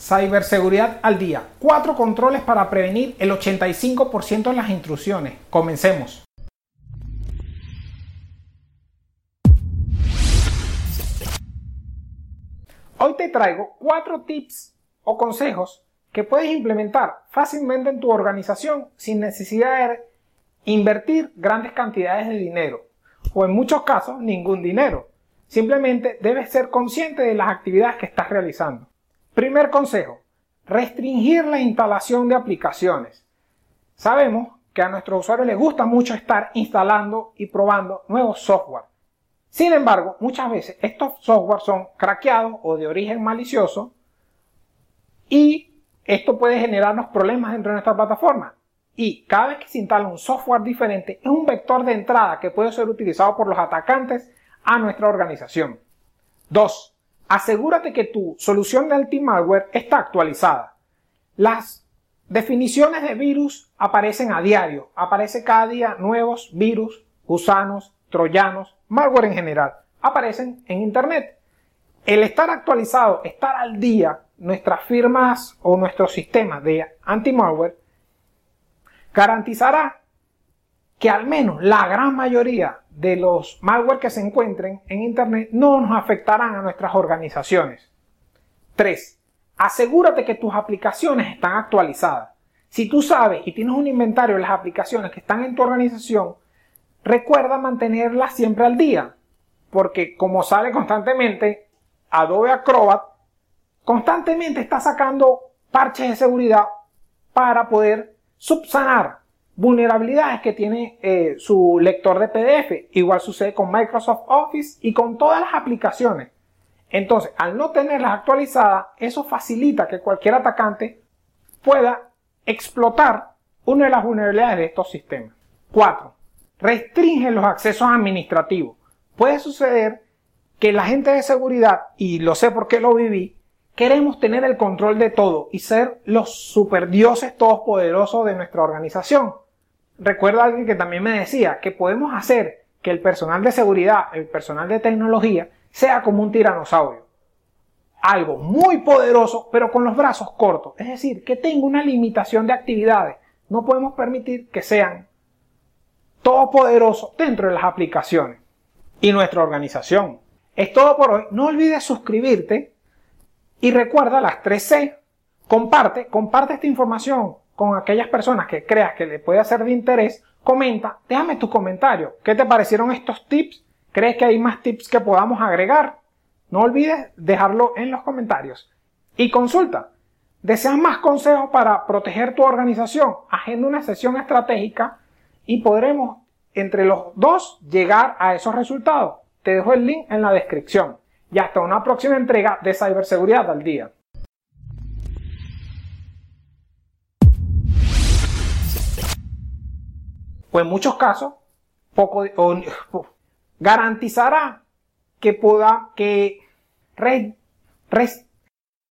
Ciberseguridad al día. Cuatro controles para prevenir el 85% de las intrusiones. Comencemos. Hoy te traigo cuatro tips o consejos que puedes implementar fácilmente en tu organización sin necesidad de invertir grandes cantidades de dinero o en muchos casos ningún dinero. Simplemente debes ser consciente de las actividades que estás realizando. Primer consejo, restringir la instalación de aplicaciones. Sabemos que a nuestros usuarios les gusta mucho estar instalando y probando nuevos software. Sin embargo, muchas veces estos software son craqueados o de origen malicioso y esto puede generarnos problemas dentro de nuestra plataforma. Y cada vez que se instala un software diferente es un vector de entrada que puede ser utilizado por los atacantes a nuestra organización. 2 asegúrate que tu solución de anti-malware está actualizada. Las definiciones de virus aparecen a diario, aparece cada día nuevos virus, gusanos, troyanos, malware en general, aparecen en Internet. El estar actualizado, estar al día, nuestras firmas o nuestros sistemas de anti-malware garantizará que al menos la gran mayoría de los malware que se encuentren en Internet no nos afectarán a nuestras organizaciones. 3. Asegúrate que tus aplicaciones están actualizadas. Si tú sabes y tienes un inventario de las aplicaciones que están en tu organización, recuerda mantenerlas siempre al día. Porque como sale constantemente, Adobe Acrobat constantemente está sacando parches de seguridad para poder subsanar vulnerabilidades que tiene eh, su lector de PDF. Igual sucede con Microsoft Office y con todas las aplicaciones. Entonces, al no tenerlas actualizadas, eso facilita que cualquier atacante pueda explotar una de las vulnerabilidades de estos sistemas. 4. Restringe los accesos administrativos. Puede suceder que la gente de seguridad, y lo sé porque lo viví, queremos tener el control de todo y ser los superdioses todopoderosos de nuestra organización recuerdo a alguien que también me decía que podemos hacer que el personal de seguridad, el personal de tecnología, sea como un tiranosaurio. Algo muy poderoso, pero con los brazos cortos. Es decir, que tenga una limitación de actividades. No podemos permitir que sean todopoderosos dentro de las aplicaciones. Y nuestra organización. Es todo por hoy. No olvides suscribirte y recuerda las 3 C. Comparte, comparte esta información con aquellas personas que creas que le puede ser de interés, comenta, déjame tu comentario. ¿Qué te parecieron estos tips? ¿Crees que hay más tips que podamos agregar? No olvides dejarlo en los comentarios. Y consulta. ¿Deseas más consejos para proteger tu organización? Agenda una sesión estratégica y podremos entre los dos llegar a esos resultados. Te dejo el link en la descripción. Y hasta una próxima entrega de Ciberseguridad al Día. o en muchos casos, poco, garantizará que pueda, que